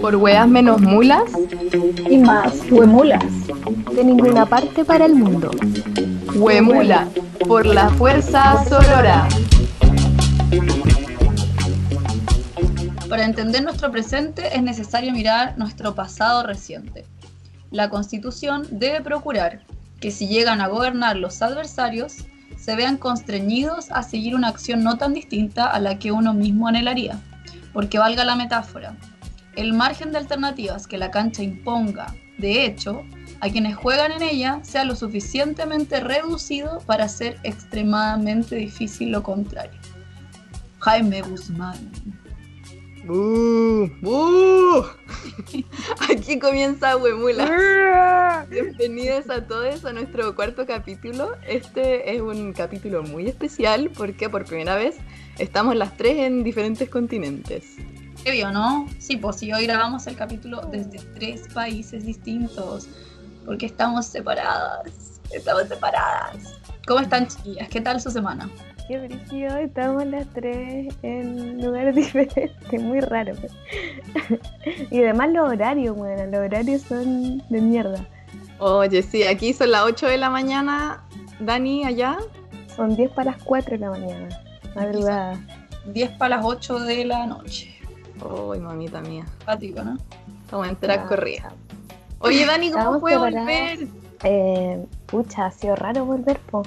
Por weas menos mulas y más huemulas. De ninguna parte para el mundo. Huemula, por la fuerza sonora. Para entender nuestro presente es necesario mirar nuestro pasado reciente. La Constitución debe procurar que si llegan a gobernar los adversarios, se vean constreñidos a seguir una acción no tan distinta a la que uno mismo anhelaría. Porque valga la metáfora, el margen de alternativas que la cancha imponga, de hecho, a quienes juegan en ella sea lo suficientemente reducido para hacer extremadamente difícil lo contrario. Jaime Guzmán. ¡Uh! ¡Uh! Aquí comienza Huemula. Bienvenidos a todos a nuestro cuarto capítulo. Este es un capítulo muy especial porque por primera vez estamos las tres en diferentes continentes. ¿Qué vio, no? Sí, pues si hoy grabamos el capítulo desde tres países distintos porque estamos separadas. Estamos separadas. ¿Cómo están, chiquillas? ¿Qué tal su semana? Qué brillo, estamos las tres en lugares diferentes, muy raro. y además los horarios, bueno, los horarios son de mierda. Oye, sí, aquí son las 8 de la mañana, Dani, allá. Son 10 para las 4 de la mañana, madrugada. 10 para las 8 de la noche. Uy, mamita mía. Pático, ¿no? Estamos en track corrida. Oye, Dani, ¿cómo fue volver? Eh, pucha, ha sido raro volver, po.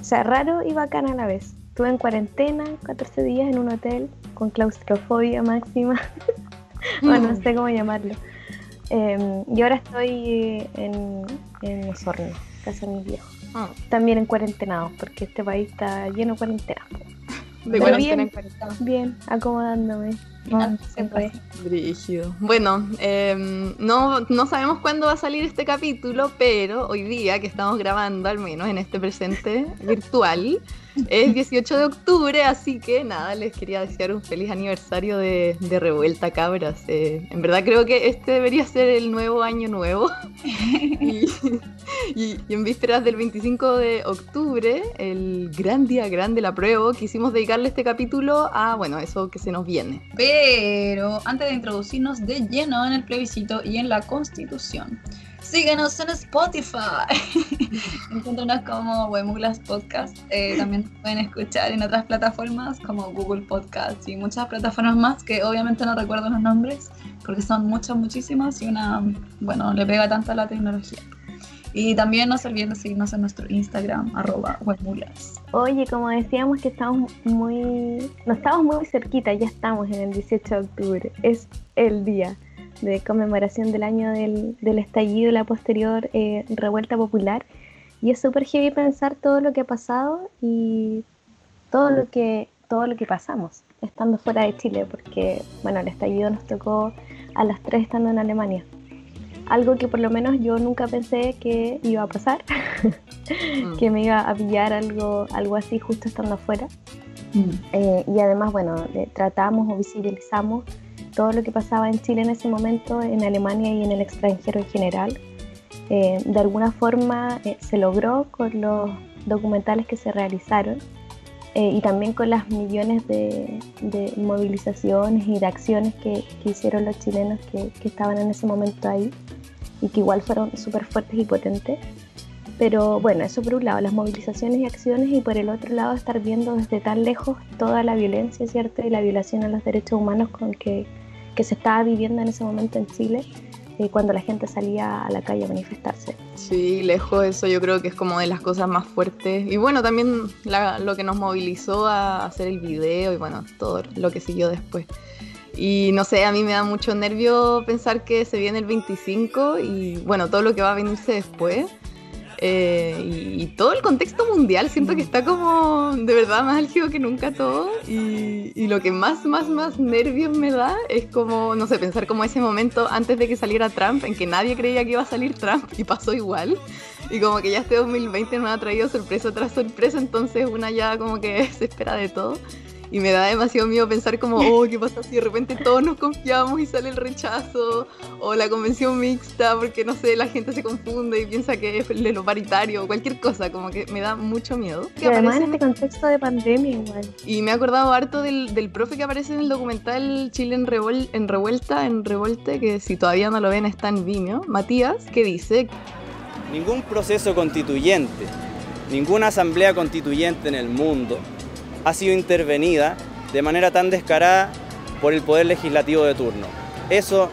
O sea, raro y bacana a la vez. Estuve en cuarentena, 14 días en un hotel con claustrofobia máxima. bueno, no sé cómo llamarlo. Em, y ahora estoy en, en Osorno, casa de mis viejos. Ah. También en cuarentenado, porque este país está lleno de cuarentena. De Pero bien, bien, bien, acomodándome. Final, No, siempre. Brígido. Bueno, em, no, no sabemos cuándo va a salir este capítulo, pero hoy día que estamos grabando, al menos en este presente virtual, es 18 de octubre, así que nada, les quería desear un feliz aniversario de, de Revuelta Cabras. Eh, en verdad creo que este debería ser el nuevo año nuevo. y, y- y en vísperas del 25 de octubre, el gran día grande, la prueba, quisimos dedicarle este capítulo a, bueno, eso que se nos viene. Pero antes de introducirnos de lleno en el plebiscito y en la constitución, síguenos en Spotify. Encuéntranos como Wemulas Podcast. Eh, también pueden escuchar en otras plataformas como Google Podcast y muchas plataformas más que obviamente no recuerdo los nombres porque son muchas, muchísimas y una, bueno, le pega tanto a la tecnología. Y también no se olviden de seguirnos en nuestro Instagram, arroba. Oye, como decíamos que estamos muy... No estamos muy cerquita, ya estamos en el 18 de octubre. Es el día de conmemoración del año del, del estallido y la posterior eh, revuelta popular. Y es súper heavy pensar todo lo que ha pasado y todo lo que, todo lo que pasamos estando fuera de Chile, porque bueno, el estallido nos tocó a las tres estando en Alemania. Algo que por lo menos yo nunca pensé que iba a pasar, que me iba a pillar algo, algo así justo estando afuera. Eh, y además, bueno, tratamos o visibilizamos todo lo que pasaba en Chile en ese momento, en Alemania y en el extranjero en general. Eh, de alguna forma eh, se logró con los documentales que se realizaron eh, y también con las millones de, de movilizaciones y de acciones que, que hicieron los chilenos que, que estaban en ese momento ahí y que igual fueron súper fuertes y potentes. Pero bueno, eso por un lado, las movilizaciones y acciones, y por el otro lado, estar viendo desde tan lejos toda la violencia, ¿cierto? Y la violación a los derechos humanos con que, que se estaba viviendo en ese momento en Chile, eh, cuando la gente salía a la calle a manifestarse. Sí, lejos eso yo creo que es como de las cosas más fuertes. Y bueno, también lo que nos movilizó a hacer el video y bueno, todo lo que siguió después. Y no sé, a mí me da mucho nervio pensar que se viene el 25 y bueno, todo lo que va a venirse después. Eh, y, todo el contexto mundial siento que está como de verdad más álgido que nunca todo. Y, y lo que más, más, más nervios me da es como, no sé, pensar como ese momento antes de que saliera Trump, en que nadie creía que iba a salir Trump y pasó igual. Y como que ya este 2020 nos ha traído sorpresa tras sorpresa, entonces una ya como que se espera de todo. Y me da demasiado miedo pensar como, oh, ¿qué pasa si de repente todos nos confiamos y sale el rechazo? O la convención mixta, porque no sé, la gente se confunde y piensa que es lo paritario, o cualquier cosa, como que me da mucho miedo. Y además en este contexto de pandemia igual. Y me he acordado harto del, del profe que aparece en el documental Chile en, en Revuelta, en Revolte, que si todavía no lo ven está en Vimeo, Matías, que dice... Ningún proceso constituyente, ninguna asamblea constituyente en el mundo ha sido intervenida de manera tan descarada por el poder legislativo de turno. Eso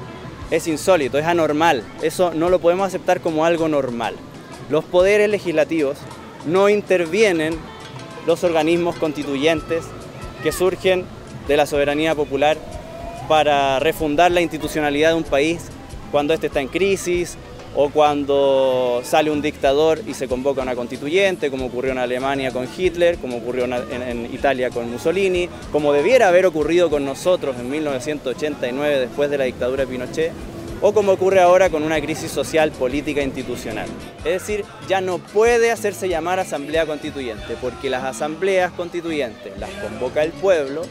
es insólito, es anormal, eso no lo podemos aceptar como algo normal. Los poderes legislativos no intervienen los organismos constituyentes que surgen de la soberanía popular para refundar la institucionalidad de un país cuando éste está en crisis o cuando sale un dictador y se convoca una constituyente, como ocurrió en Alemania con Hitler, como ocurrió en, Italia con Mussolini, como debiera haber ocurrido con nosotros en 1989 después de la dictadura de Pinochet, o como ocurre ahora con una crisis social, política e institucional. Es decir, ya no puede hacerse llamar asamblea constituyente, porque las asambleas constituyentes las convoca el pueblo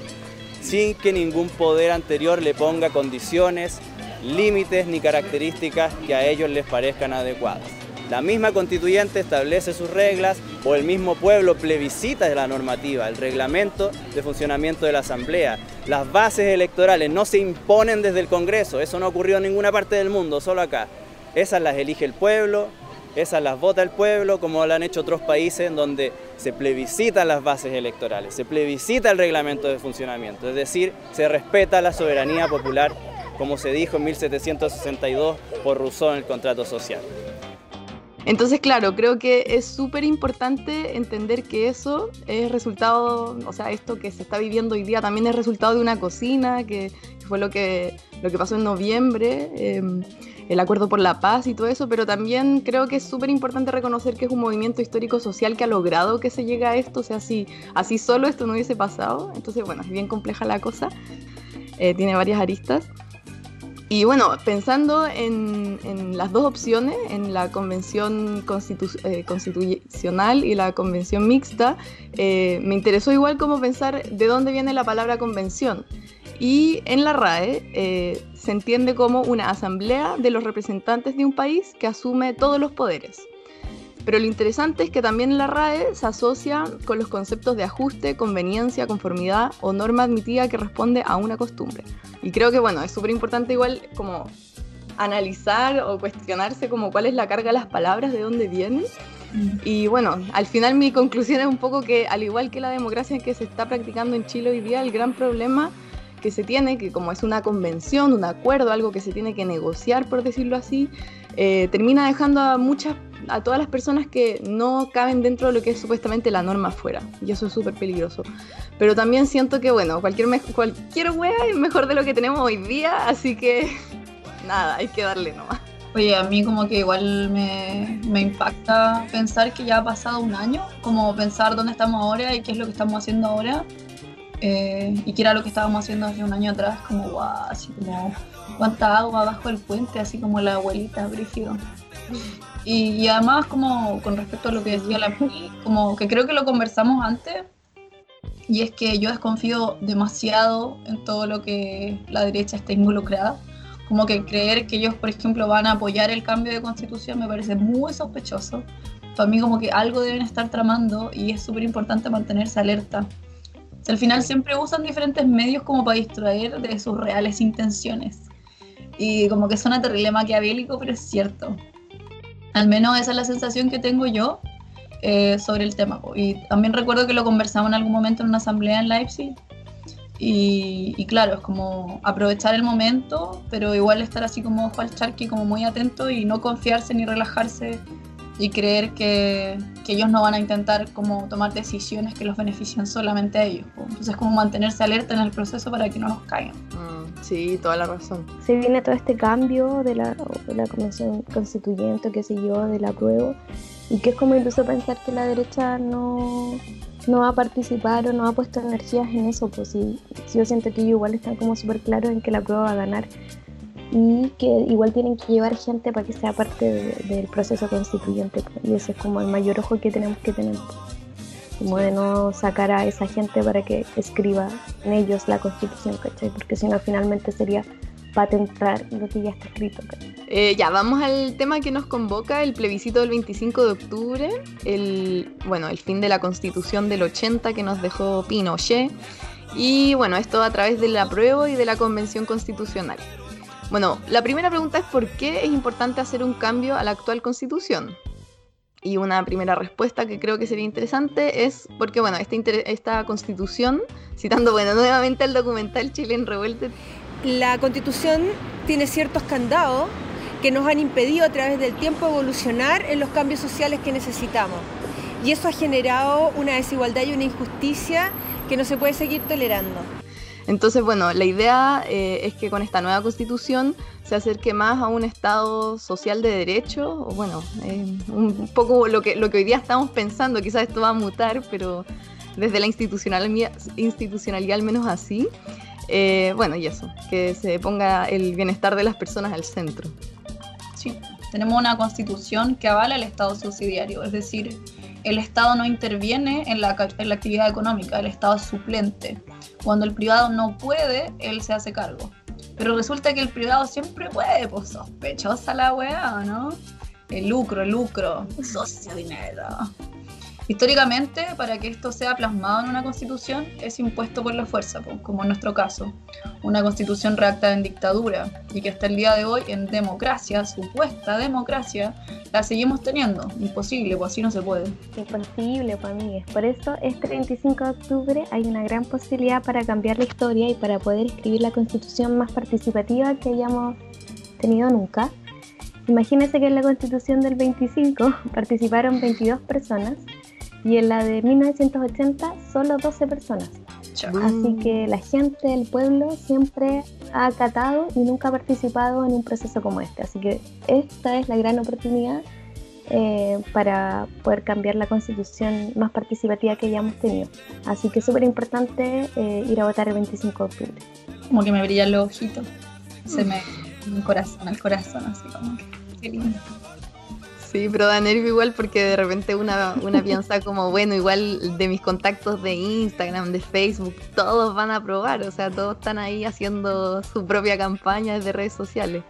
sin que ningún poder anterior le ponga condiciones límites ni características que a ellos les parezcan adecuadas. La misma constituyente establece sus reglas o el mismo pueblo plebiscita la normativa, el reglamento de funcionamiento de la Asamblea. Las bases electorales no se imponen desde el Congreso, eso no ocurrió en ninguna parte del mundo, solo acá. Esas las elige el pueblo, esas las vota el pueblo, como lo han hecho otros países en donde se plebiscitan las bases electorales, se plebiscita el reglamento de funcionamiento, es decir, se respeta la soberanía popular como se dijo en 1762 por Rousseau en el contrato social. Entonces, claro, creo que es súper importante entender que eso es resultado, o sea, esto que se está viviendo hoy día también es resultado de una cocina, que, fue lo que, lo que pasó en noviembre, em, el acuerdo por la paz y todo eso, pero también creo que es súper importante reconocer que es un movimiento histórico social que ha logrado que se llegue a esto, o sea, si así solo esto no hubiese pasado, entonces, bueno, es bien compleja la cosa, eh, tiene varias aristas. Y bueno, pensando en, las dos opciones, en la convención eh, constitucional y la convención mixta, eh, me interesó igual como pensar de dónde viene la palabra convención. Y en la RAE eh, se entiende como una asamblea de los representantes de un país que asume todos los poderes. Pero lo interesante es que también la RAE se asocia con los conceptos de ajuste, conveniencia, conformidad o norma admitida que responde a una costumbre. Y creo que bueno, es súper importante igual como analizar o cuestionarse como cuál es la carga de las palabras, de dónde vienen. Mm. Y bueno, al final mi conclusión es un poco que al igual que la democracia que se está practicando en Chile hoy día, el gran problema que se tiene, que como es una convención, un acuerdo, algo que se tiene que negociar, por decirlo así, eh, termina dejando a muchas a todas las personas que no caben dentro de lo que es supuestamente la norma afuera. Y eso es súper peligroso. Pero también siento que, bueno, cualquier, cualquier wea es mejor de lo que tenemos hoy día, así que nada, hay que darle nomás. Oye, a mí como que igual me, me, impacta pensar que ya ha pasado un año, como pensar dónde estamos ahora y qué es lo que estamos haciendo ahora, eh, y qué era lo que estábamos haciendo hace un año atrás, como guau, así como cuánta agua bajo el puente, así como la abuelita Brígido. Y, además, como con respecto a lo que decía la como que creo que lo conversamos antes, y es que yo desconfío demasiado en todo lo que la derecha está involucrada. Como que creer que ellos, por ejemplo, van a apoyar el cambio de constitución me parece muy sospechoso. Para mí como que algo deben estar tramando y es súper importante mantenerse alerta. Al final siempre usan diferentes medios como para distraer de sus reales intenciones. Y como que suena terrible maquiavélico, pero es cierto. Al menos esa es la sensación que tengo yo eh, sobre el tema. Y también recuerdo que lo conversamos en algún momento en una asamblea en Leipzig. Y, claro, es como aprovechar el momento, pero igual estar así como ojo al charqui, como muy atento y no confiarse ni relajarse y creer que, que, ellos no van a intentar como tomar decisiones que los beneficien solamente a ellos. Entonces como mantenerse alerta en el proceso para que no nos caigan. Mm, sí, toda la razón. Se viene todo este cambio de la, de la convención constituyente, que se yo, de la prueba, y que es como incluso pensar que la derecha no, no va a participar o no ha puesto energías en eso, pues sí, yo siento que ellos igual están como súper claros en que la prueba va a ganar y que igual tienen que llevar gente para que sea parte del proceso constituyente y ese es como el mayor ojo que tenemos que tener. como de no sacar a esa gente para que escriba en ellos la constitución, ¿cachai? Porque si no, finalmente sería patentar lo que ya está escrito. Eh, ya, vamos al tema que nos convoca, el plebiscito del 25 de octubre, el, bueno, el fin de la constitución del 80 que nos dejó Pinochet, y bueno, esto a través del apruebo y de la convención constitucional. Bueno, la primera pregunta es por qué es importante hacer un cambio a la actual constitución. Y una primera respuesta que creo que sería interesante es porque, bueno, esta, esta constitución, citando, bueno, nuevamente el documental Chile en Revuelta, La constitución tiene ciertos candados que nos han impedido a través del tiempo evolucionar en los cambios sociales que necesitamos. Y eso ha generado una desigualdad y una injusticia que no se puede seguir tolerando. Entonces, bueno, la idea eh, es que con esta nueva constitución se acerque más a un Estado social de derecho, o bueno, eh, un poco lo que, lo que hoy día estamos pensando, quizás esto va a mutar, pero desde la institucionalidad, institucionalidad al menos así. Eh, bueno, y eso, que se ponga el bienestar de las personas al centro. Sí, tenemos una constitución que avala el Estado subsidiario, es decir, el Estado no interviene en la, en la actividad económica, el Estado es suplente. Cuando el privado no puede, él se hace cargo. Pero resulta que el privado siempre puede, pues sospechosa la weá, ¿no? El lucro, el lucro, socio dinero. Históricamente, para que esto sea plasmado en una constitución, es impuesto por la fuerza, pues, como en nuestro caso. Una constitución redactada en dictadura y que hasta el día de hoy en democracia, supuesta democracia, la seguimos teniendo. Imposible, pues así no se puede. Imposible para mí. Por eso, este 25 de octubre hay una gran posibilidad para cambiar la historia y para poder escribir la constitución más participativa que hayamos tenido nunca. Imagínense que en la constitución del 25 participaron 22 personas y en la de 1980 solo 12 personas. Así que la gente, el pueblo, siempre ha acatado y nunca ha participado en un proceso como este. Así que esta es la gran oportunidad eh, para poder cambiar la constitución más participativa que hayamos tenido. Así que es súper importante eh, ir a votar el 25 de octubre. Como que me brillan los ojitos. Se me un corazón al corazón, así como que qué lindo. Sí, pero da nervio igual porque de repente una, una piensa como, bueno, igual de mis contactos de Instagram, de Facebook, todos van a aprobar, o sea, todos están ahí haciendo su propia campaña de redes sociales.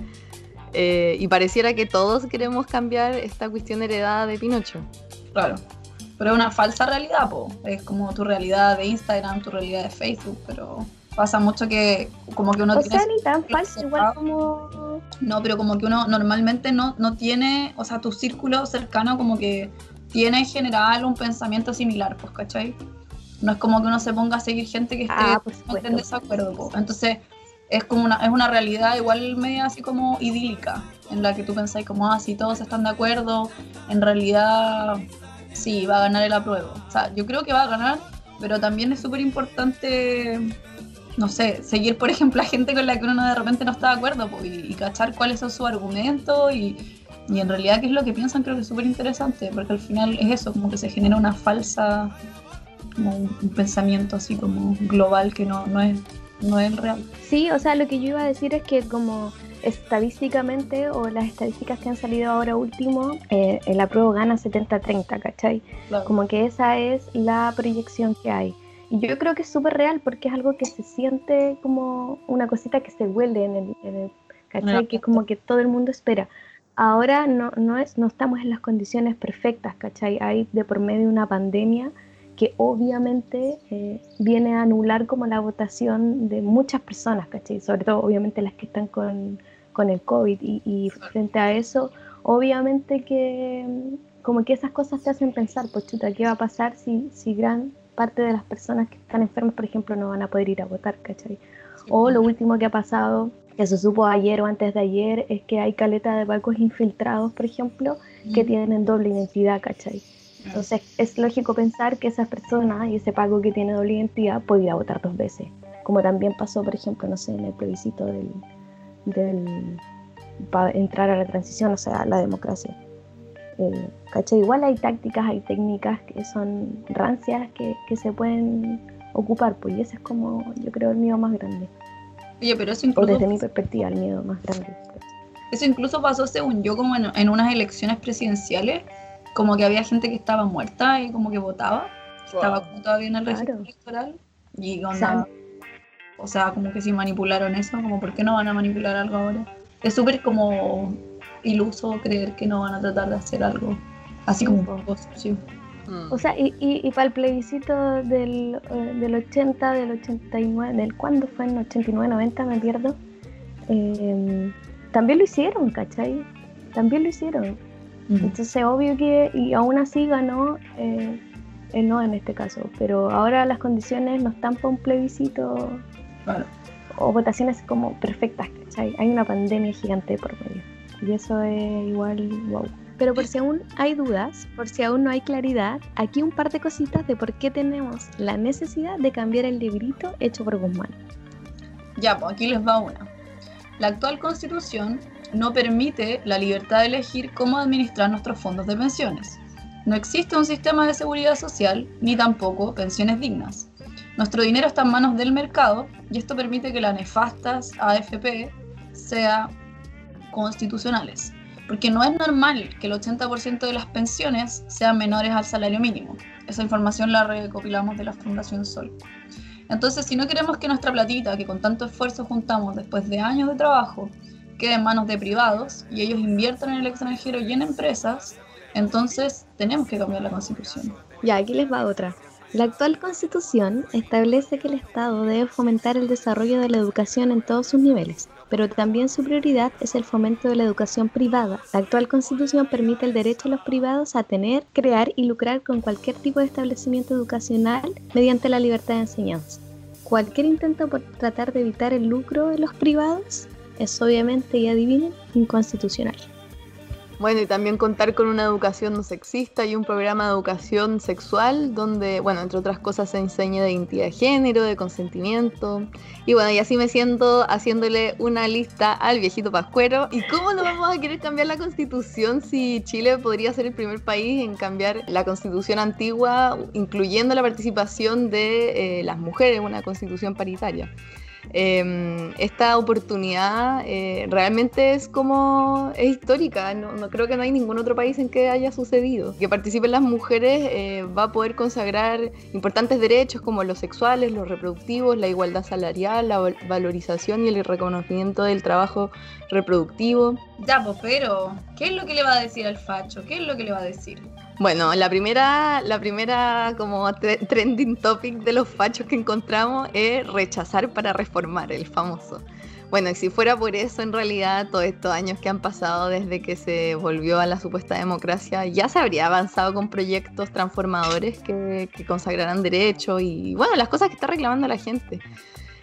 Eh, y pareciera que todos queremos cambiar esta cuestión heredada de Pinocho. Claro. Pero es una falsa realidad, po. Es como tu realidad de Instagram, tu realidad de Facebook, pero pasa mucho que como que uno O tiene sea, ni tan falso, igual como... No, pero como que uno normalmente no, no tiene, o sea, tu círculo cercano como que tiene en general un pensamiento similar, pues, ¿cachai? No es como que uno se ponga a seguir gente que esté Ah, en desacuerdo, pues. Entonces, es como una, es una realidad igual media así como idílica, en la que tú pensáis como, ah, si todos están de acuerdo, en realidad sí, va a ganar el apruebo. O sea, yo creo que va a ganar, pero también es súper importante no sé, seguir, por ejemplo, a gente con la que uno de repente no está de acuerdo y, y cachar cuáles son sus argumentos y, y en realidad qué es lo que piensan, creo que es súper interesante, porque al final es eso, como que se genera una falsa, como un, un pensamiento así como global que no, no, es, no es el real. Sí, o sea, lo que yo iba a decir es que como estadísticamente o las estadísticas que han salido ahora último, eh, el apruebo gana 70-30, ¿cachai? Claro. Como que esa es la proyección que hay. Y yo creo que es súper real porque es algo que se siente como una cosita que se huele en el, en el ¿cachai? Que como que todo el mundo espera. Ahora no, no, es, no estamos en las condiciones perfectas, ¿cachai? Hay de por medio una pandemia que obviamente eh, viene a anular como la votación de muchas personas, ¿cachai? Sobre todo obviamente las que están con, con el COVID y, y frente a eso, obviamente que mm, como que esas cosas te hacen pensar, pues chuta, ¿qué va a pasar si, si gran parte de las personas que están enfermas, por ejemplo, no van a poder ir a votar, ¿cachai? O lo último que ha pasado, que se supo ayer o antes de ayer, es que hay caleta de barcos infiltrados, por ejemplo, que tienen doble identidad, ¿cachai? Entonces es lógico pensar que esa persona y ese pago que tiene doble identidad puede ir a votar dos veces. Como también pasó, por ejemplo, no sé, en el plebiscito del, del para entrar a la transición, o sea, a la democracia. Eh, ¿cachai? Igual hay tácticas, hay técnicas que son rancias que, que se pueden ocupar, pues y ese es como, yo creo, el miedo más grande. Oye, pero eso O incluso, desde mi perspectiva, el miedo más grande. eso incluso pasó, según yo, como en, en unas elecciones presidenciales, como que había gente que estaba muerta y como que votaba. estaba como todavía en el registro Claro. electoral y O onda, sea, o sea, como que si manipularon eso, como por qué no van a manipular algo ahora. Es súper como iluso creer que no van a tratar de hacer algo así como un poco sucio. Mm. O sea, y, y, y para el plebiscito del, eh, del 80, del 89, del cuándo fue en 89, 90, me pierdo, eh, también lo hicieron, ¿cachai? También lo hicieron. Entonces, obvio que, y aún así ganó eh, el no en este caso, pero ahora las condiciones no están para un plebiscito o votaciones como perfectas, ¿cachai? Hay una pandemia gigante por medio. Y eso es igual, wow. Pero por si aún hay dudas, por si aún no hay claridad, aquí un par de cositas de por qué tenemos la necesidad de cambiar el librito hecho por Guzmán. Ya, pues aquí les va una. La actual constitución no permite la libertad de elegir cómo administrar nuestros fondos de pensiones. No existe un sistema de seguridad social ni tampoco pensiones dignas. Nuestro dinero está en manos del mercado y esto permite que las nefastas AFP sean constitucionales. Porque no es normal que el 80% de las pensiones sean menores al salario mínimo. Esa información la recopilamos de la Fundación Sol. Entonces, si no queremos que nuestra platita, que con tanto esfuerzo juntamos después de años de trabajo, quede en manos de privados y ellos inviertan en el extranjero y en empresas, entonces tenemos que cambiar la constitución. Ya, aquí les va otra. La actual constitución establece que el Estado debe fomentar el desarrollo de la educación en todos sus niveles, pero también su prioridad es el fomento de la educación privada. La actual constitución permite el derecho a los privados a tener, crear y lucrar con cualquier tipo de establecimiento educacional mediante la libertad de enseñanza. Cualquier intento por tratar de evitar el lucro de los privados es obviamente, y adivinen, inconstitucional. Bueno, y también contar con una educación no sexista y un programa de educación sexual donde, bueno, entre otras cosas se enseña de identidad de género, de consentimiento. Y bueno, y así me siento haciéndole una lista al viejito Pascuero. ¿Y cómo no vamos a querer cambiar la constitución si Chile podría ser el primer país en cambiar la constitución antigua, incluyendo la participación de eh, las mujeres en una constitución paritaria? Eh, esta oportunidad eh, realmente es como es histórica, no, creo que no hay ningún otro país en que haya sucedido. Que participen las mujeres eh, va a poder consagrar importantes derechos como los sexuales, los reproductivos, la igualdad salarial, la valorización y el reconocimiento del trabajo reproductivo. Ya, pues, pero, ¿qué es lo que le va a decir al facho? ¿Qué es lo que le va a decir? Bueno, la primera, la primera como trending topic de los fachos que encontramos es rechazar para reformar, el famoso. Bueno, y si fuera por eso, en realidad, todos estos años que han pasado desde que se volvió a la supuesta democracia, ya se habría avanzado con proyectos transformadores que, que consagraran derechos y, bueno, las cosas que está reclamando la gente.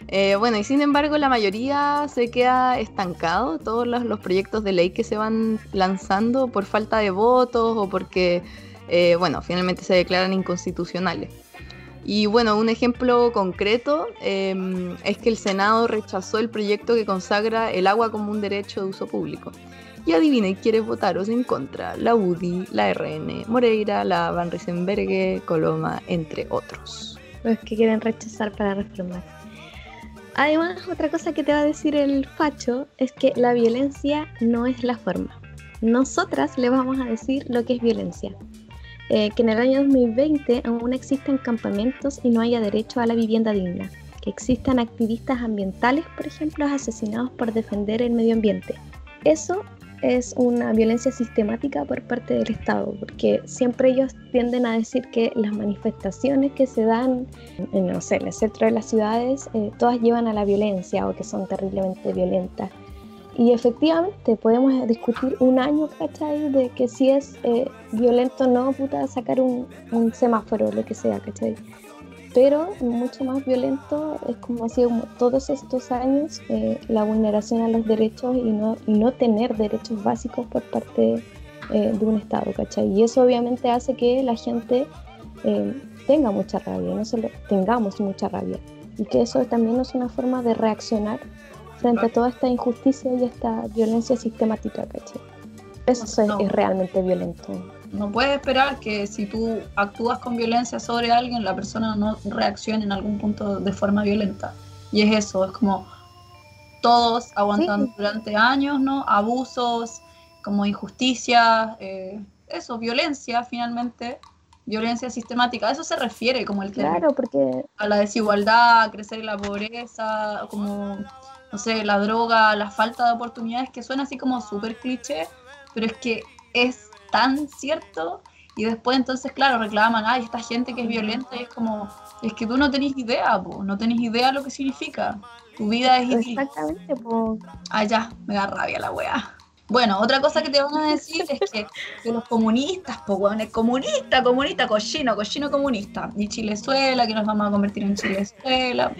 Eh, bueno, y sin embargo la mayoría se queda estancado, todos los, proyectos de ley que se van lanzando por falta de votos o porque, eh, bueno, finalmente se declaran inconstitucionales. Y bueno, un ejemplo concreto eh, es que el Senado rechazó el proyecto que consagra el agua como un derecho de uso público. Y adivinen quiénes votaron en contra, la UDI, la RN, Moreira, la Van Riesenbergue, Coloma, entre otros. Los que quieren rechazar para reformar. Además, otra cosa que te va a decir el facho es que la violencia no es la forma. Nosotras le vamos a decir lo que es violencia. Eh, que en el año 2020 aún existen campamentos y no haya derecho a la vivienda digna. Que existan activistas ambientales, por ejemplo, asesinados por defender el medio ambiente. Eso es una violencia sistemática por parte del Estado, porque siempre ellos tienden a decir que las manifestaciones que se dan en, no sé, el centro de las ciudades, eh, todas llevan a la violencia o que son terriblemente violentas. Y efectivamente podemos discutir un año, ¿cachai? De que si es eh, violento o no, puta, sacar un, un semáforo, lo que sea, ¿cachai? Pero mucho más violento es como si como todos estos años eh, la vulneración a los derechos y no, y no tener derechos básicos por parte eh, de un Estado, ¿cachai? Y eso obviamente hace que la gente eh, tenga mucha rabia, no solo tengamos mucha rabia, y que eso también es una forma de reaccionar frente a toda esta injusticia y esta violencia sistemática, ¿cachai? Eso No. es, es realmente violento. No puedes esperar que si tú actúas con violencia sobre alguien, la persona no reaccione en algún punto de forma violenta. Y es eso, es como todos aguantando Sí. durante años, ¿no? Abusos, como injusticias, eh, eso, violencia finalmente, violencia sistemática. A eso se refiere como el término. Claro, porque A la desigualdad, a crecer en la pobreza, como, no sé, la droga, la falta de oportunidades, que suena así como súper cliché, pero es que es tan cierto. Y después entonces, claro, reclaman, ay, esta gente que es violenta, y es como, es que tú no tenés idea, po, no tenés idea lo que significa. Tu vida es exactamente, pues, Ah, ya, me da rabia la weá. Bueno, otra cosa que te van a decir es que, que los comunistas, pues weón, es comunista, comunista, cochino, cochino comunista. Y Chilezuela, que nos vamos a convertir en Chilezuela.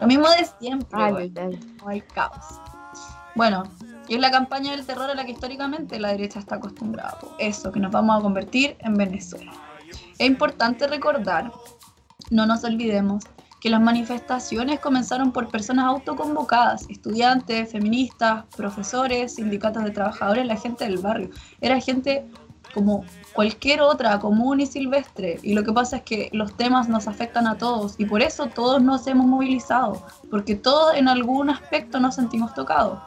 Lo mismo de siempre, ay, weón. ay, caos. Bueno, y es la campaña del terror a la que históricamente la derecha está acostumbrada. Eso, que nos vamos a convertir en Venezuela. Es importante recordar, no nos olvidemos, que las manifestaciones comenzaron por personas autoconvocadas, estudiantes, feministas, profesores, sindicatos de trabajadores, la gente del barrio. Era gente como cualquier otra, común y silvestre. Y lo que pasa es que los temas nos afectan a todos y por eso todos nos hemos movilizado, porque todos en algún aspecto nos sentimos tocados.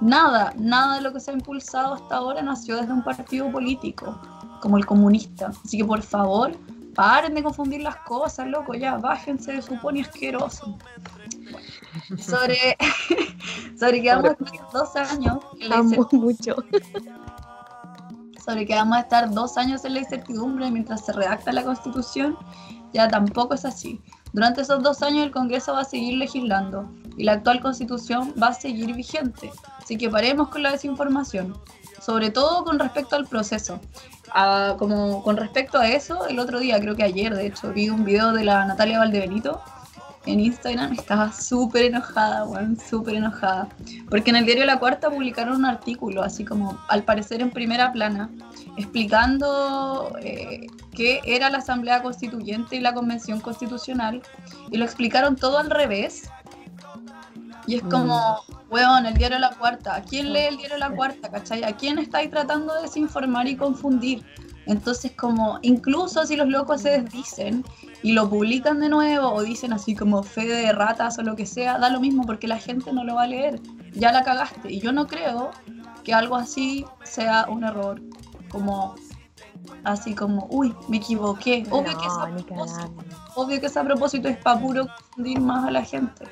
Nada, nada de lo que se ha impulsado hasta ahora nació desde un partido político, como el comunista. Así que por favor, paren de confundir las cosas, loco, ya, bájense de su pony asqueroso. Bueno, sobre, sobre que vamos a estar dos años amo mucho. sobre que vamos a estar dos años en la incertidumbre mientras se redacta la constitución, ya tampoco es así. Durante esos dos años el Congreso va a seguir legislando y la actual constitución va a seguir vigente. Así que paremos con la desinformación, sobre todo con respecto al proceso. Ah, como con respecto a eso, el otro día, creo que ayer de hecho, vi un video de la Natalia Valdebenito en Instagram, estaba súper enojada, weón, súper enojada. Porque en el diario La Cuarta publicaron un artículo, así como al parecer en primera plana, explicando eh, qué era la Asamblea Constituyente y la Convención Constitucional, y lo explicaron todo al revés. Y es como, weón, el diario La Cuarta, ¿a quién lee el diario La Cuarta, cachai? ¿A quién estáis tratando de desinformar y confundir? Entonces, como, incluso si los locos se desdicen y lo publican de nuevo o dicen así como fe de ratas o lo que sea, da lo mismo porque la gente no lo va a leer. Ya la cagaste. Y yo no creo que algo así sea un error. Como, así como, uy, me equivoqué. Obvio, que es a propósito. Obvio que ese a propósito es para puro confundir más a la gente.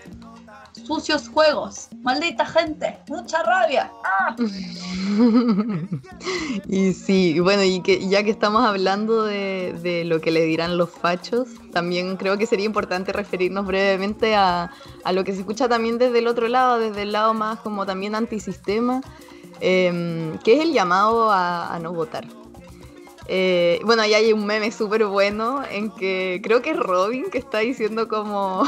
Sucios juegos. Maldita gente. Mucha rabia. ¡Ah! y sí, bueno, y que ya que estamos hablando de, lo que le dirán los fachos, también creo que sería importante referirnos brevemente a, lo que se escucha también desde el otro lado, desde el lado más como también antisistema, em, que es el llamado a, a no votar. Eh, bueno, ahí hay un meme súper bueno en que creo que es Robin que está diciendo como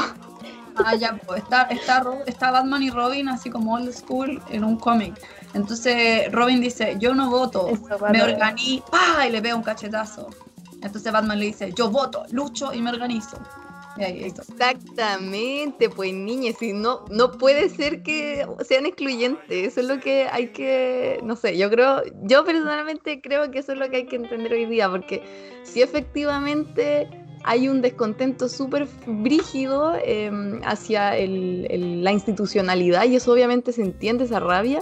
Ah, ya, pues está, está, está Batman y Robin así como old school en un cómic. Entonces Robin dice, yo no voto, Eso, me organizo, ¡pah! y le pega un cachetazo. Entonces Batman le dice, yo voto, lucho y me organizo. Y ahí está. Exactamente, pues niñas, y no, no puede ser que sean excluyentes, eso es lo que hay que, no sé, yo creo, yo personalmente creo que eso es lo que hay que entender hoy día, porque si efectivamente hay un descontento súper brígido eh, hacia el- el- la institucionalidad y eso obviamente se entiende, esa rabia,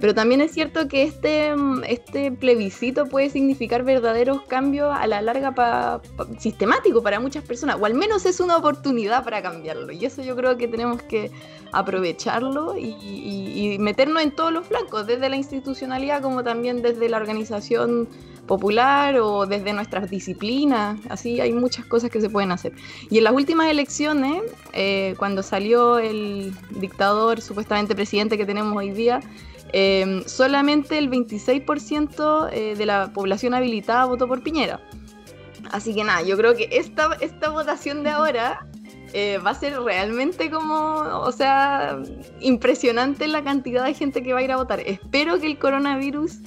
pero también es cierto que este, mm, este plebiscito puede significar verdaderos cambios a la larga pa- pa- sistemático para muchas personas, o al menos es una oportunidad para cambiarlo. Y eso yo creo que tenemos que aprovecharlo y, y- y meternos en todos los flancos, desde la institucionalidad como también desde la organización popular o desde nuestras disciplinas. Así hay muchas cosas que se pueden hacer. Y en las últimas elecciones, eh, cuando salió el dictador, supuestamente presidente que tenemos hoy día, eh, solamente el 26% eh, de la población habilitada votó por Piñera. Así que nada, yo creo que esta, esta votación de ahora eh, va a ser realmente como, o sea, impresionante la cantidad de gente que va a ir a votar. Espero que el coronavirus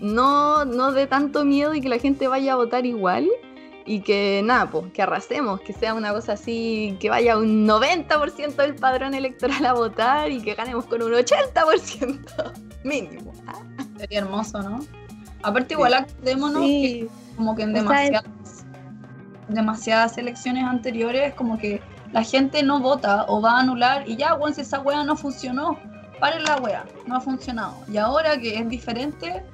no, no dé tanto miedo y que la gente vaya a votar igual. Y que nada, pues, que arrasemos, que sea una cosa así, que vaya un 90% del padrón electoral a votar y que ganemos con un 80% mínimo. ¿ah? Sería hermoso, ¿no? Aparte igual acordémonos que Sí, como que en demasiadas, demasiadas elecciones anteriores como que la gente no vota o va a anular y ya, bueno, si esa wea no funcionó, paren la wea, no ha funcionado. Y ahora que es diferente,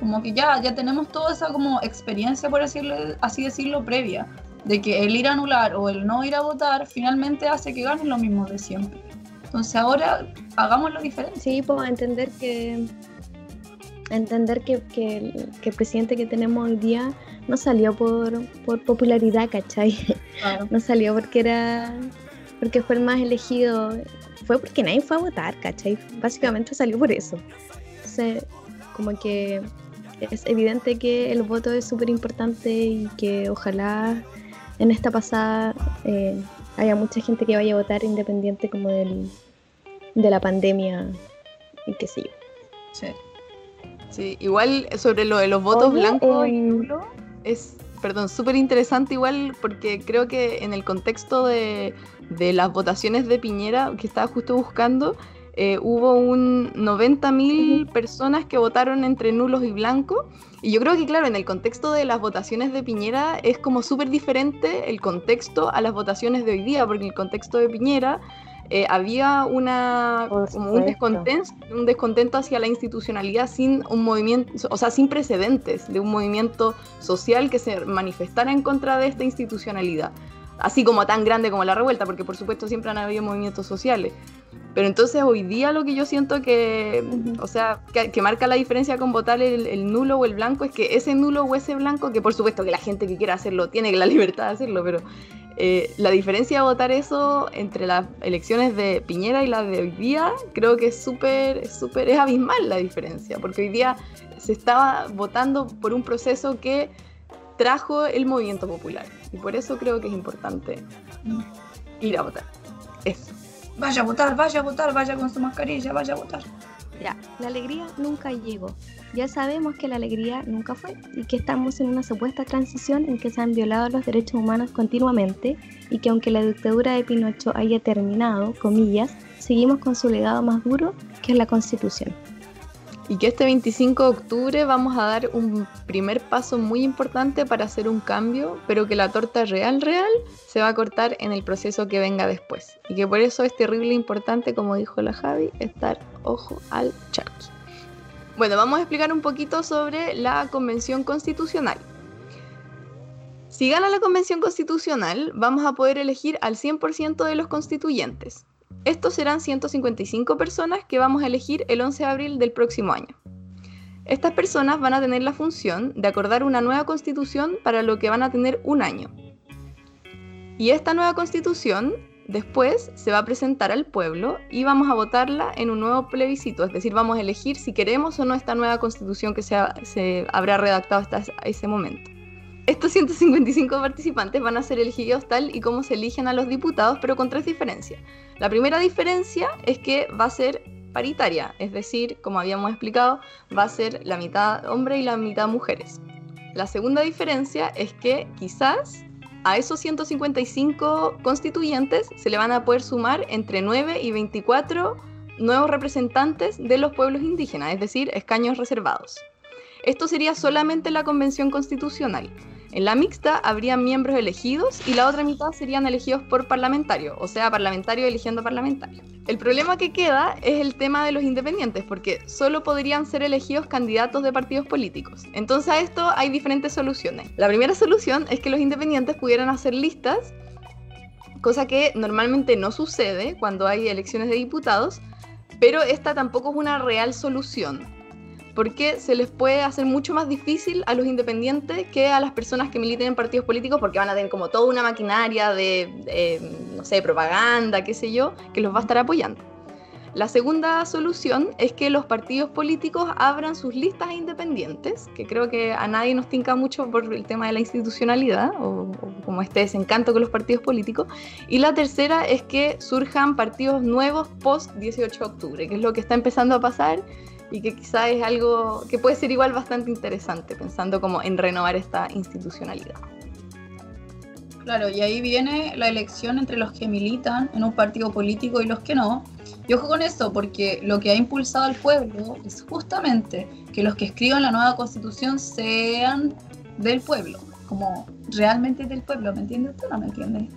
Como que ya, ya tenemos toda esa como experiencia, por decirlo, así decirlo, previa, de que el ir a anular o el no ir a votar finalmente hace que ganen lo mismo de siempre. Entonces ahora hagámoslo diferente. Sí, puedo entender que entender que, que, el, que, el, presidente que tenemos hoy día no salió por, por popularidad, ¿cachai? Claro. No salió porque era porque fue el más elegido, fue porque nadie fue a votar, ¿cachai? Básicamente salió por eso. Entonces, como que es evidente que el voto es súper importante y que ojalá en esta pasada eh, haya mucha gente que vaya a votar independiente como del, de la pandemia y qué sé yo. Sí. Sí, igual sobre lo de los votos Oye, blancos y eh, nulos es, perdón, súper interesante igual porque creo que en el contexto de, de las votaciones de Piñera que estaba justo buscando, eh, hubo un 90.000 personas que votaron entre nulos y blancos. Y yo creo que, claro, en el contexto de las votaciones de Piñera es como súper diferente el contexto a las votaciones de hoy día, porque en el contexto de Piñera eh, había una, como un, descontento, un descontento hacia la institucionalidad sin un movimiento, o sea, sin precedentes de un movimiento social que se manifestara en contra de esta institucionalidad, así como tan grande como la revuelta, porque por supuesto siempre han habido movimientos sociales. Pero entonces hoy día lo que yo siento que, o sea, que, que marca la diferencia con votar el, el nulo o el blanco es que ese nulo o ese blanco, que por supuesto que la gente que quiera hacerlo tiene la libertad de hacerlo, pero eh, la diferencia de votar eso entre las elecciones de Piñera y las de hoy día, creo que es súper, súper, es abismal la diferencia, porque hoy día se estaba votando por un proceso que trajo el movimiento popular. Y por eso creo que es importante ir a votar. Eso. Vaya a votar, vaya a votar, vaya con su mascarilla, vaya a votar. Ya, la alegría nunca llegó. Ya sabemos que la alegría nunca fue y que estamos en una supuesta transición en que se han violado los derechos humanos continuamente y que aunque la dictadura de Pinocho haya terminado, comillas, seguimos con su legado más duro, que es la constitución. Y que este 25 de octubre vamos a dar un primer paso muy importante para hacer un cambio, pero que la torta real, real, se va a cortar en el proceso que venga después. Y que por eso es terrible importante, como dijo la Javi, estar ojo al charqui. Bueno, vamos a explicar un poquito sobre la Convención Constitucional. Si gana la Convención Constitucional, vamos a poder elegir al 100% de los constituyentes. Estos serán 155 personas que vamos a elegir el 11 de abril del próximo año. Estas personas van a tener la función de acordar una nueva constitución para lo que van a tener un año. Y esta nueva constitución después se va a presentar al pueblo y vamos a votarla en un nuevo plebiscito, es decir, vamos a elegir si queremos o no esta nueva constitución que se, ha- se habrá redactado hasta ese momento. Estos 155 participantes van a ser elegidos tal y como se eligen a los diputados, pero con tres diferencias. La primera diferencia es que va a ser paritaria, es decir, como habíamos explicado, va a ser la mitad hombre y la mitad mujeres. La segunda diferencia es que quizás a esos 155 constituyentes se le van a poder sumar entre 9 y 24 nuevos representantes de los pueblos indígenas, es decir, escaños reservados. Esto sería solamente la convención constitucional. En la mixta habrían miembros elegidos y la otra mitad serían elegidos por parlamentario, o sea, parlamentario eligiendo parlamentario. El problema que queda es el tema de los independientes, porque solo podrían ser elegidos candidatos de partidos políticos. Entonces a esto hay diferentes soluciones. La primera solución es que los independientes pudieran hacer listas, cosa que normalmente no sucede cuando hay elecciones de diputados, pero esta tampoco es una real solución porque se les puede hacer mucho más difícil a los independientes que a las personas que militen en partidos políticos porque van a tener como toda una maquinaria de, no sé, propaganda, qué sé yo, que los va a estar apoyando. La segunda solución es que los partidos políticos abran sus listas independientes, que creo que a nadie nos tinca mucho por el tema de la institucionalidad o, o como este desencanto con los partidos políticos. Y la tercera es que surjan partidos nuevos post 18 de octubre, que es lo que está empezando a pasar y que quizá es algo que puede ser igual bastante interesante, pensando como en renovar esta institucionalidad. Claro, y ahí viene la elección entre los que militan en un partido político y los que no. Y ojo con eso, porque lo que ha impulsado al pueblo es justamente que los que escriban la nueva constitución sean del pueblo, como realmente del pueblo, ¿me entiende usted o no me entiende?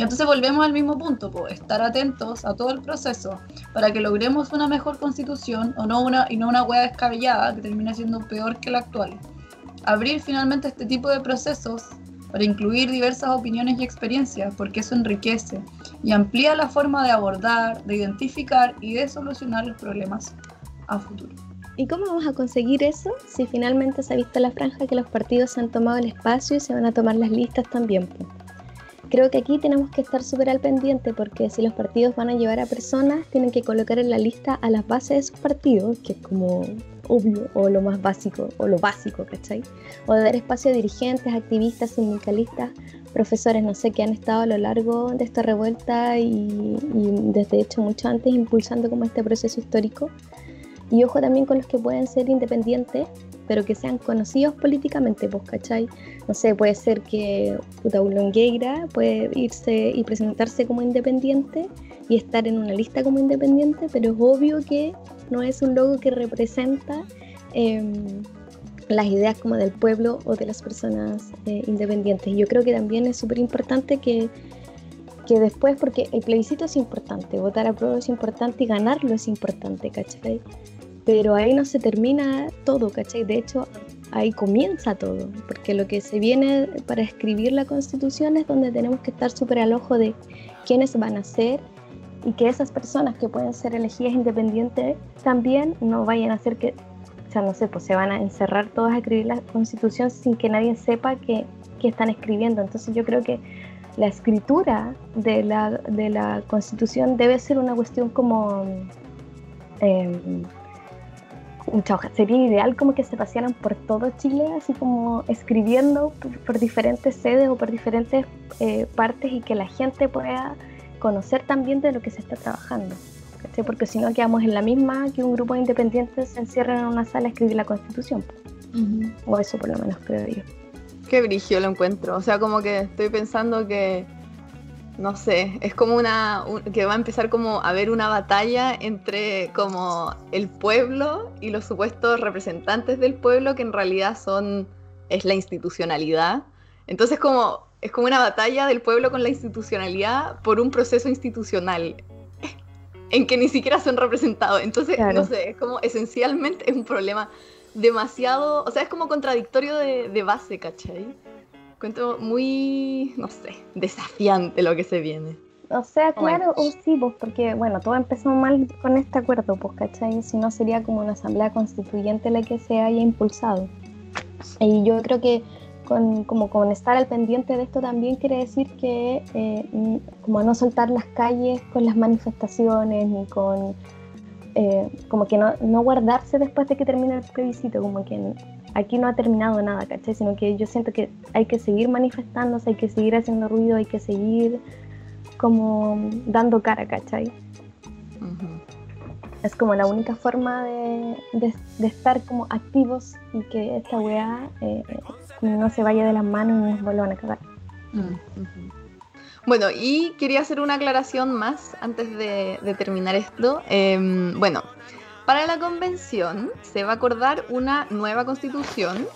Y entonces volvemos al mismo punto, pues, estar atentos a todo el proceso para que logremos una mejor constitución o no una, y no una hueá descabellada que termine siendo peor que la actual. Abrir finalmente este tipo de procesos para incluir diversas opiniones y experiencias, porque eso enriquece y amplía la forma de abordar, de identificar y de solucionar los problemas a futuro. ¿Y cómo vamos a conseguir eso si finalmente se ha visto la franja que los partidos se han tomado el espacio y se van a tomar las listas también? Creo que aquí tenemos que estar súper al pendiente porque si los partidos van a llevar a personas, tienen que colocar en la lista a las bases de sus partidos, que es como obvio o lo más básico o lo básico, ¿cachai? O dar espacio a dirigentes, activistas, sindicalistas, profesores, no sé, que han estado a lo largo de esta revuelta y, y desde hecho mucho antes impulsando como este proceso histórico. Y ojo también con los que pueden ser independientes, pero que sean conocidos políticamente, pues, ¿cachai? No sé, puede ser que Puta puede irse y presentarse como independiente y estar en una lista como independiente, pero es obvio que no es un logo que representa em, las ideas como del pueblo o de las personas eh, independientes. Yo creo que también es súper importante que, que después, porque el plebiscito es importante, votar a prueba es importante y ganarlo es importante, ¿cachai? Pero ahí no se termina todo, ¿cachai? De hecho, ahí comienza todo, porque lo que se viene para escribir la constitución es donde tenemos que estar súper al ojo de quiénes van a ser y que esas personas que pueden ser elegidas independientes también no vayan a hacer que, o sea, no sé, pues se van a encerrar todos a escribir la constitución sin que nadie sepa que, están escribiendo. Entonces yo creo que la escritura de la, de la constitución debe ser una cuestión como... Eh, sería ideal como que se pasearan por todo Chile, así como escribiendo por, diferentes sedes o por diferentes eh, partes y que la gente pueda conocer también de lo que se está trabajando. Porque si no quedamos en la misma que un grupo de independientes se encierran en una sala a escribir la constitución. O eso por lo menos creo yo. Qué brigio lo encuentro. O sea, como que estoy pensando que, no sé, es como una, que va a empezar como a haber una batalla entre como el pueblo y los supuestos representantes del pueblo que en realidad son, es la institucionalidad. Entonces como es como una batalla del pueblo con la institucionalidad por un proceso institucional en que ni siquiera son representados. Entonces, no sé, es como esencialmente es un problema demasiado, o sea, es como contradictorio de, base, ¿cachai? Cuento muy, no sé, desafiante lo que se viene. O sea, claro, o sí, pues porque, bueno, todo empezó mal con este acuerdo, pues, ¿cachai? Si no sería como una asamblea constituyente la que se haya impulsado. Y yo creo que como con estar al pendiente de esto también quiere decir que eh, como no soltar las calles con las manifestaciones ni con eh, como que no, no, guardarse después de que termine el plebiscito, como que aquí no ha terminado nada, ¿cachai? Sino que yo siento que hay que seguir manifestándose, hay que seguir haciendo ruido, hay que seguir como dando cara, ¿cachai? Es como la única forma de, de, estar como activos y que esta weá eh, no se vaya de las manos y nos vuelvan a cagar. Mm. Bueno, y quería hacer una aclaración más antes de, terminar esto. Em, bueno, para la convención se va a acordar una nueva constitución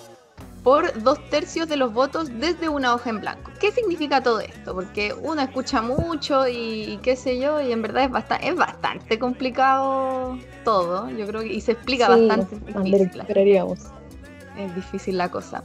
por dos tercios de los votos desde una hoja en blanco. ¿Qué significa todo esto? Porque uno escucha mucho y, qué sé yo, y en verdad es bastante, es bastante complicado todo, yo creo que, y se explica bastante. Difícil. Es difícil la cosa.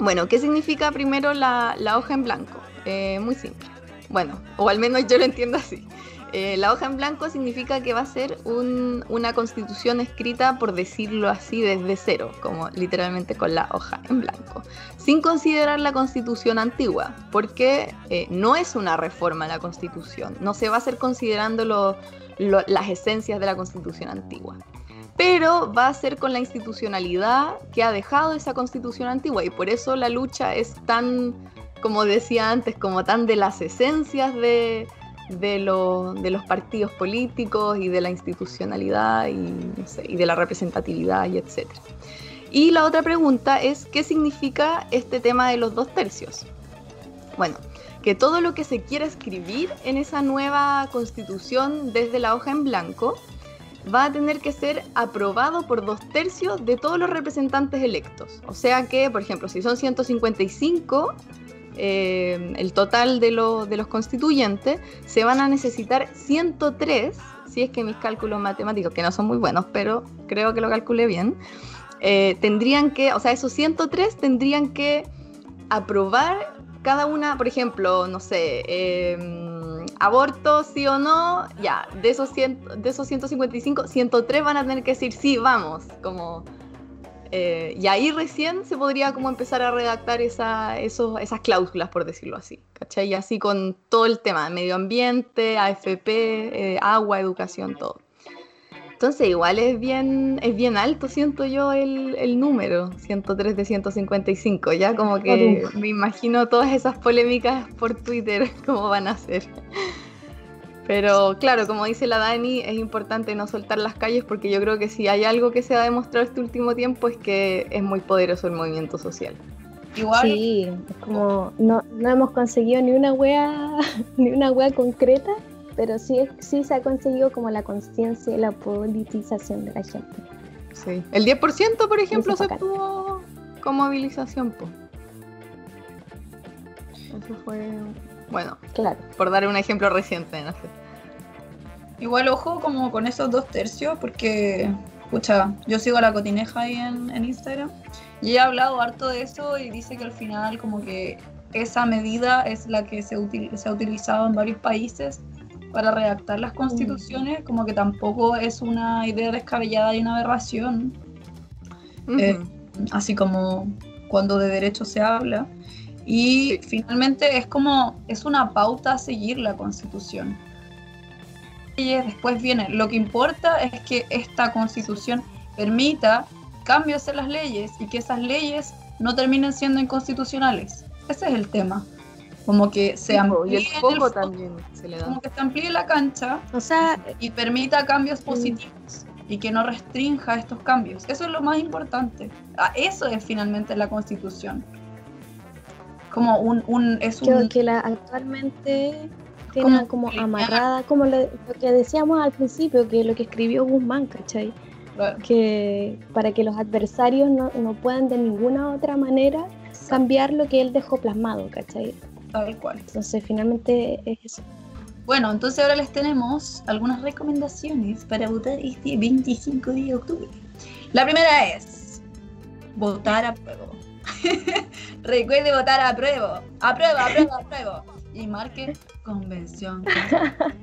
Bueno, ¿qué significa primero la, hoja en blanco? Eh, muy simple. Bueno, o al menos yo lo entiendo así. Eh, la hoja en blanco significa que va a ser una constitución escrita, por decirlo así, desde cero, como literalmente con la hoja en blanco, sin considerar la constitución antigua, porque eh, no es una reforma la constitución, no se va a hacer considerando las esencias de la constitución antigua pero va a ser con la institucionalidad que ha dejado esa constitución antigua y por eso la lucha es tan, como decía antes, como tan de las esencias de, de, los partidos políticos y de la institucionalidad y, y de la representatividad y etc. Y la otra pregunta es, ¿qué significa este tema de los dos tercios? Bueno, que todo lo que se quiera escribir en esa nueva constitución desde la hoja en blanco, va a tener que ser aprobado por dos tercios de todos los representantes electos. O sea que, por ejemplo, si son 155, eh, el total de, lo- de los constituyentes, se van a necesitar 103, si es que mis cálculos matemáticos, que no son muy buenos, pero creo que lo calculé bien, eh, tendrían que, o sea, esos 103 tendrían que aprobar cada una, por ejemplo, no sé, eh, aborto, sí o no, ya, de esos, 100, de esos 155, 103 van a tener que decir sí, vamos, como... eh, y ahí recién se podría como empezar a redactar esa, esos, esas cláusulas, por decirlo así, ¿cachai? Y así con todo el tema, medio ambiente, AFP, eh, agua, educación, todo. Entonces igual es bien, es bien alto, siento yo, el, el número, 103 de 155. Ya como que me imagino todas esas polémicas por Twitter, cómo van a ser. Pero claro, como dice la Dani, es importante no soltar las calles porque yo creo que si hay algo que se ha demostrado este último tiempo es que es muy poderoso el movimiento social. Igual, Sí, es como no, no hemos conseguido ni una wea, ni una wea concreta, pero sí, es- sí se ha conseguido como la conciencia y la politización de la gente. Sí. El 10%, por ejemplo, se obtuvo con movilización. po. Eso fue, bueno, Claro. por dar un ejemplo reciente, no sé. igual ojo como con esos dos tercios, porque, escucha, yo sigo a la cotineja ahí en, en Instagram y he hablado harto de eso y dice que al final como que esa medida es la que se, util- se ha utilizado en varios países para redactar las constituciones, como que tampoco es una idea descabellada y una aberración, Eh, Ujú. así como cuando de derecho se habla. Y finalmente es como, es una pauta a seguir la constitución. Y después viene, lo que importa es que esta constitución permita cambios en las leyes y que esas leyes no terminen siendo inconstitucionales. Ese es el tema. Como que se Sí, po, y amplíe el el foco fo- también se le da. como que se amplíe la cancha O sea, y permita cambios positivos y que no restrinja estos cambios. Eso es lo más importante. Ah, Eso es finalmente la constitución. Como un, un es creo un que la actualmente tiene Como amarrada, como lo, lo que decíamos al principio, que lo que escribió Guzmán, ¿cachai? Que para que los adversarios no, no puedan de ninguna otra manera cambiar lo que él dejó plasmado, ¿cachai? tal cual. Entonces finalmente es eso. Bueno, entonces ahora les tenemos algunas recomendaciones para votar este 25 de octubre. La primera es votar a prueba. Recuerde votar a prueba. A prueba, a prueba, a prueba. Y marque convención.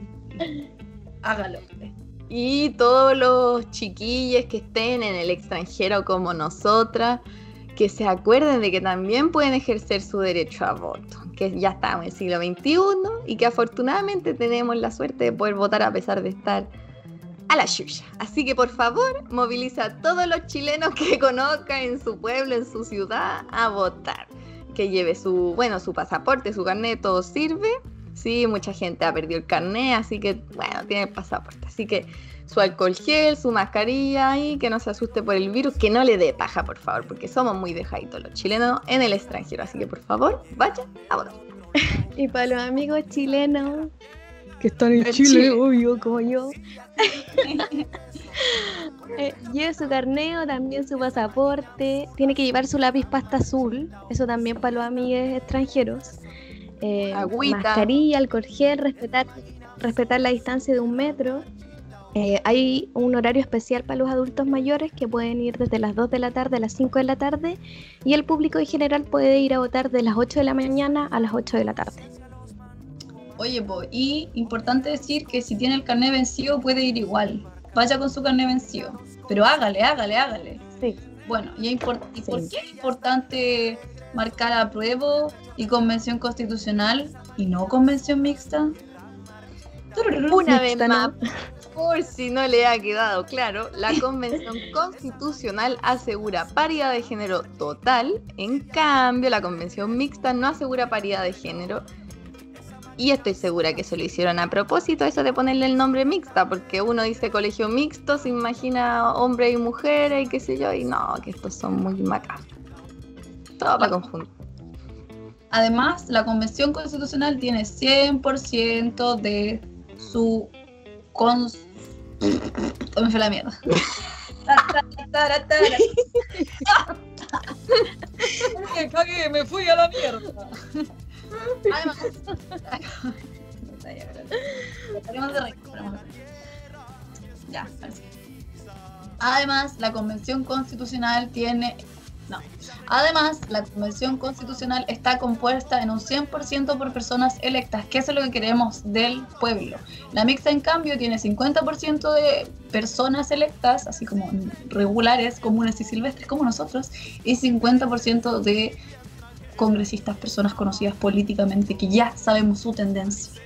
Hágalo. Y todos los chiquillos que estén en el extranjero como nosotras, que se acuerden de que también pueden ejercer su derecho a voto, que ya estamos en el siglo XXI y que afortunadamente tenemos la suerte de poder votar a pesar de estar a la suya. Así que por favor, moviliza a todos los chilenos que conozcan en su pueblo, en su ciudad, a votar. Que lleve su, bueno, su pasaporte, su carnet, todo sirve. Sí, mucha gente ha perdido el carnet, así que, bueno, tiene el pasaporte. Así que su alcohol gel, su mascarilla y que no se asuste por el virus, que no le dé paja, por favor, porque somos muy dejaditos los chilenos en el extranjero. Así que, por favor, vaya a votar. Y para los amigos chilenos que están en En Chile, Chile. obvio, como yo, eh, lleve su carneo, también su pasaporte, tiene que llevar su lápiz pasta azul, eso también para los amigos extranjeros. Eh, Agüita. Mascarilla, alcohol gel, respetar, respetar la distancia de un metro. Eh, hay un horario especial para los adultos mayores que pueden ir desde las 2 de la tarde a las 5 de la tarde y el público en general puede ir a votar de las 8 de la mañana a las 8 de la tarde. Oye, po, y importante decir que si tiene el carnet vencido puede ir igual. Vaya con su carnet vencido. Pero hágale, hágale, hágale. Sí. Bueno, ¿y, es impor- ¿y por Sí. qué es importante marcar apruebo y convención constitucional y no convención mixta? Una vez más, por si no le ha quedado claro, la Convención Constitucional asegura paridad de género total, en cambio la Convención Mixta no asegura paridad de género. Y estoy segura que se lo hicieron a propósito, eso de ponerle el nombre mixta, porque uno dice colegio mixto, se imagina hombres y mujeres y qué sé yo, y no, que estos son muy macabros. Todo para confundir. Además, la convención constitucional tiene 100% de su... Cons... Me fue la mierda. Me cagué, me fui a la mierda. Además, la Convención Constitucional tiene. No. Además, la Convención Constitucional está compuesta en un 100% por personas electas, que es lo que queremos del pueblo. La mixta, en cambio, tiene 50% de personas electas, así como regulares, comunes y silvestres como nosotros, y 50% de congresistas, personas conocidas políticamente, que ya sabemos su tendencia.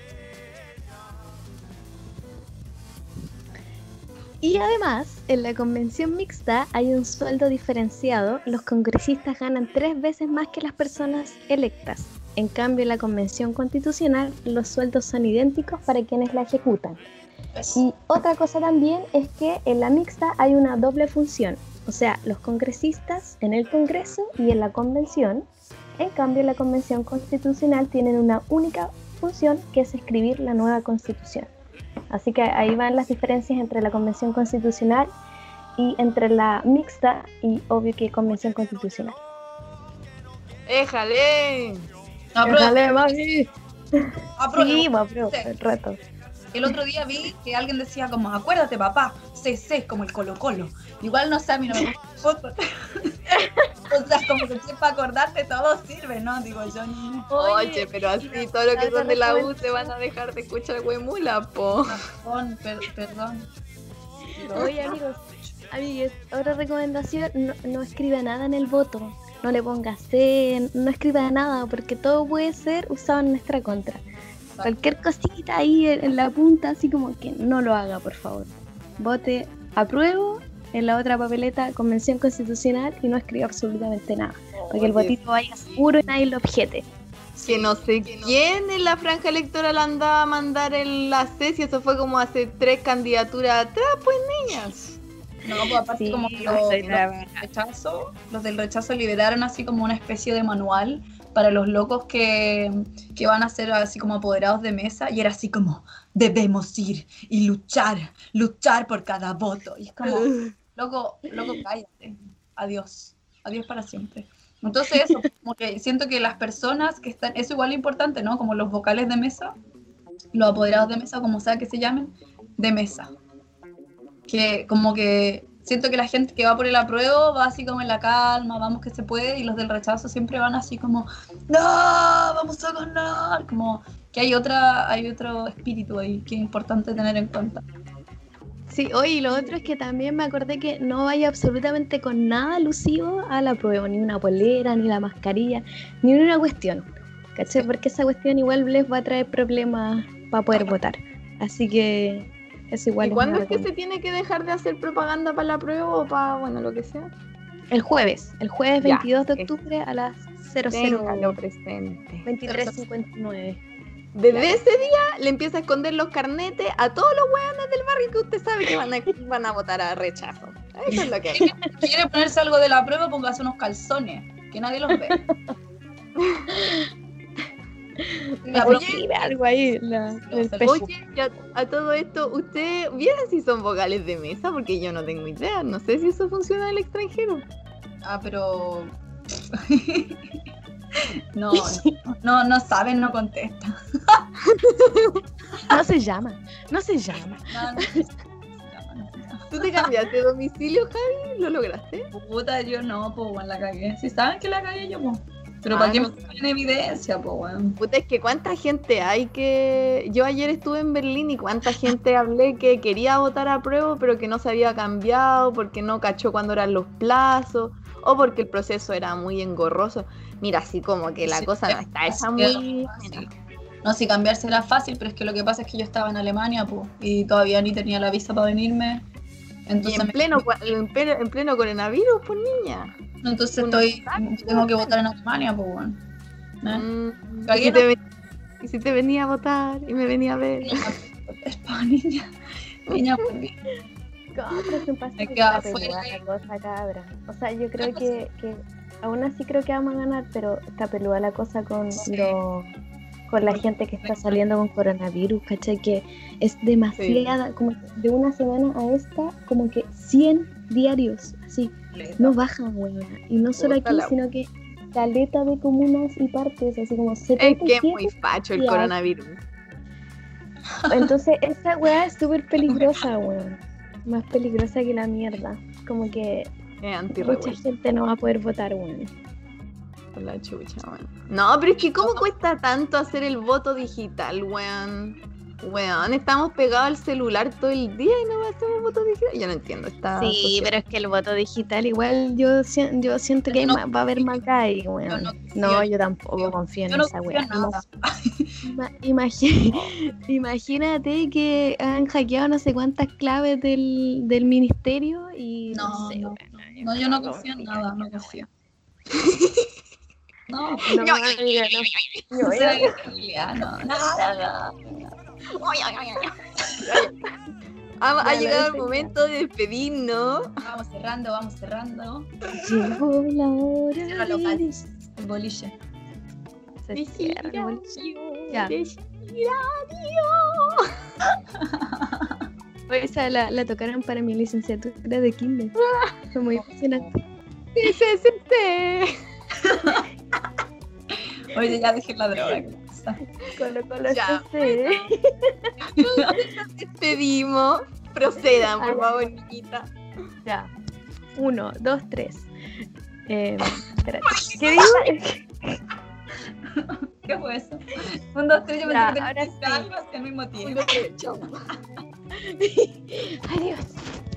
Y además, en la convención mixta hay un sueldo diferenciado. Los congresistas ganan tres veces más que las personas electas. En cambio, en la convención constitucional los sueldos son idénticos para quienes la ejecutan. Y otra cosa también es que en la mixta hay una doble función. O sea, los congresistas en el Congreso y en la convención. En cambio, la convención constitucional tienen una única función que es escribir la nueva constitución. Así que ahí van las diferencias entre la Convención Constitucional y entre la mixta y obvio que Convención Constitucional. ¡Éjale! Mami. Apruebo. Sí, va, el reto. El otro día vi que alguien decía como, acuérdate papá, CC, como el Colo Colo. Igual no sé, a mí no me gusta el fútbol. o sea, como que para acordarte todo sirve, ¿no? Digo yo. ni- Oye, pero así todo lo que son de la U se van a dejar de escuchar huemula, po. Perdón, per- perdón. Oye, amigos, amigues, otra recomendación, no, no escriba nada en el voto. No le ponga C, no escriba nada, porque todo puede ser usado en nuestra contra. Cualquier cosita ahí en, en la punta, así como que no lo haga, por favor. Vote apruebo en la otra papeleta Convención Constitucional y no escriba absolutamente nada. Para que el Oye. votito vaya seguro y nadie lo objete. Que no sé quién en la franja electoral andaba a mandar el la C, si eso fue como hace tres candidaturas atrás, pues niñas. No, pues aparte Sí, como que los, los rechazo, los del rechazo liberaron así como una especie de manual para los locos que, que van a ser así como apoderados de mesa y era así como debemos ir y luchar, luchar por cada voto. Y es como, loco, loco, cállate. Adiós. Adiós para siempre. Entonces eso, como que siento que las personas que están, eso igual es importante, ¿no? Como los vocales de mesa, los apoderados de mesa, como sea que se llamen, de mesa. Que como que siento que la gente que va por el apruebo va así como en la calma, vamos que se puede, y los del rechazo siempre van así como, no, vamos a ganar, como que hay otra, hay otro espíritu ahí que es importante tener en cuenta. Sí, oye, y lo otro es que también me acordé que no vaya absolutamente con nada alusivo a la prueba, ni una polera, ni la mascarilla, ni una cuestión. ¿Cachai? Porque esa cuestión igual les va a traer problemas para poder votar. Así que es igual. ¿Y es cuándo es que se tiene que dejar de hacer propaganda para la prueba o para, bueno, lo que sea? El jueves, el jueves Ya, 22 de octubre a las 00 Téngalo presente. 23.59. Desde ese día le empieza a esconder los carnetes a todos los hueones del barrio que usted sabe que van a, van a votar a rechazo. Eso es lo que hay. Si quiere ponerse algo de la prueba, póngase unos calzones, que nadie los ve. La Oye, algo ahí. la- el Oye, Facebook. Oye, y a, a todo esto, ¿usted vieron si son vocales de mesa? Porque yo no tengo idea. No sé si eso funciona en el extranjero. Ah, pero. No, no, no saben, no contestan. No se llama, no se llama. No, no, se llama, no se llama. ¿Tú te cambiaste de domicilio, Javi? ¿Lo lograste? Puta, yo no, pues, weón, la cagué. Si saben que la cagué yo, pues. Pero Ah, para qué no. me ponen en evidencia, pues, weón. Puta, es que cuánta gente hay que... Yo ayer estuve en Berlín y cuánta gente hablé que quería votar a prueba, pero que no se había cambiado, porque no cachó cuándo eran los plazos, o porque el proceso era muy engorroso. Mira, así como que la Sí, cosa no está esa muy... No, si cambiarse era fácil, pero es que lo que pasa es que yo estaba en Alemania, pues, y todavía ni tenía la visa para venirme. Y en pleno, en pleno, en pleno coronavirus, pues niña. entonces uno estoy, sabe, tengo que votar en Alemania, pues, weón. ¿Eh? Mm, ¿y, si te ven- y si te venía a votar y me venía a ver. Es niña. Niña, pues, la cosa, cabra. O sea, yo creo que, que aún así creo que vamos a ganar, pero está peluda la cosa con Sí. lo- con la gente que está saliendo con coronavirus, ¿cachai? Que es demasiada, como de una semana a esta, como que 100 diarios, así, no bajan, weón. Y no solo aquí, sino que caleta de comunas y partes, así como Es que es 77. muy facho el coronavirus. Entonces, esta weá es súper peligrosa, weón. Más peligrosa que la mierda. Como que mucha gente no va a poder votar, weón. Por la chucha, weón. No, pero es que ¿cómo cuesta tanto hacer el voto digital, weón? Weón, estamos pegados al celular todo el día y no hacemos voto digital. Yo no entiendo esta Sí, sociedad. pero es que el voto digital igual yo, yo siento que hay No más- va a haber más ahí, weón. no yo tampoco confío en Yo no esa imagi- imagínate que han hackeado no sé cuántas claves del, del ministerio y no, No, sé, no, weón, No, yo no confío en nada, no confío. No, No, no. no no. Ha, llegado el hice, momento de despedirnos. Vamos cerrando, vamos cerrando. Llegó la hora. El boliche. Se cierra el boliche. Ya. Esa la, la tocaron para mi licenciatura de kinder. Fue muy emocionante. adiós. Oye, ya dejé la droga. Colo Colo Ya. CC. Despedimos. Procedan, por favor, niñita. Ya. Uno, dos, tres. Eh, espérate. ¿Qué digo? ¿Qué fue eso? Un, dos, tres, yo Ya, pensé que sí. al mismo tiempo. Tres, chao. Adiós.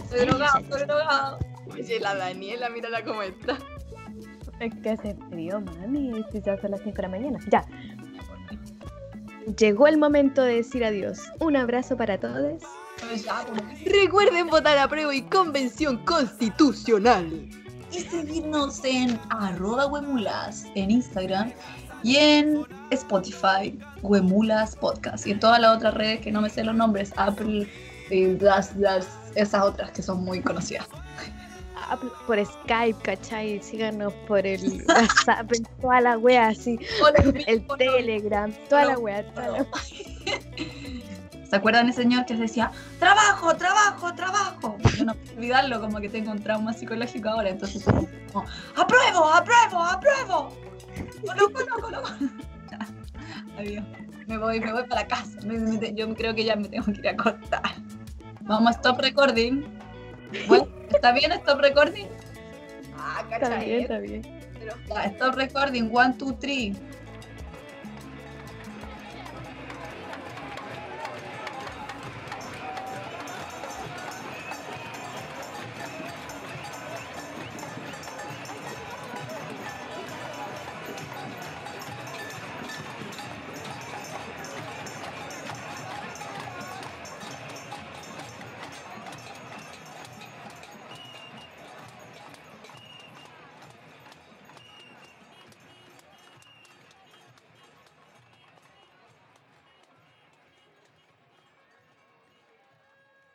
Estoy drogado, estoy drogado. Oye, la Daniela, mírala cómo está. Es que hace frío, mami. Si ya son las 5 de la mañana. Ya. Llegó el momento de decir adiós. Un abrazo para todos. Recuerden votar a prueba y convención constitucional. Y seguirnos en arroba huemulas en Instagram y en Spotify, Huemulas Podcast. Y en todas las otras redes que no me sé los nombres, Apple, y las, las, esas otras que son muy conocidas. Por Skype, ¿cachai? Síganos por el WhatsApp, toda la wea así. El Telegram, toda la wea. toda la wea. ¿Se acuerdan ese señor que decía, trabajo, trabajo, trabajo? Yo no puedo olvidarlo, como que tengo un trauma psicológico ahora, entonces como, apruebo, apruebo, apruebo. Colo, colo, colo, colo. Ya. Adiós. Me voy, me voy para casa. Me- me- yo creo que ya me tengo que ir a acostar. Vamos a stop recording. Bueno, ¿está bien stop recording? Ah, Está bien, cachai. está bien. Ya, stop recording, one, two, three.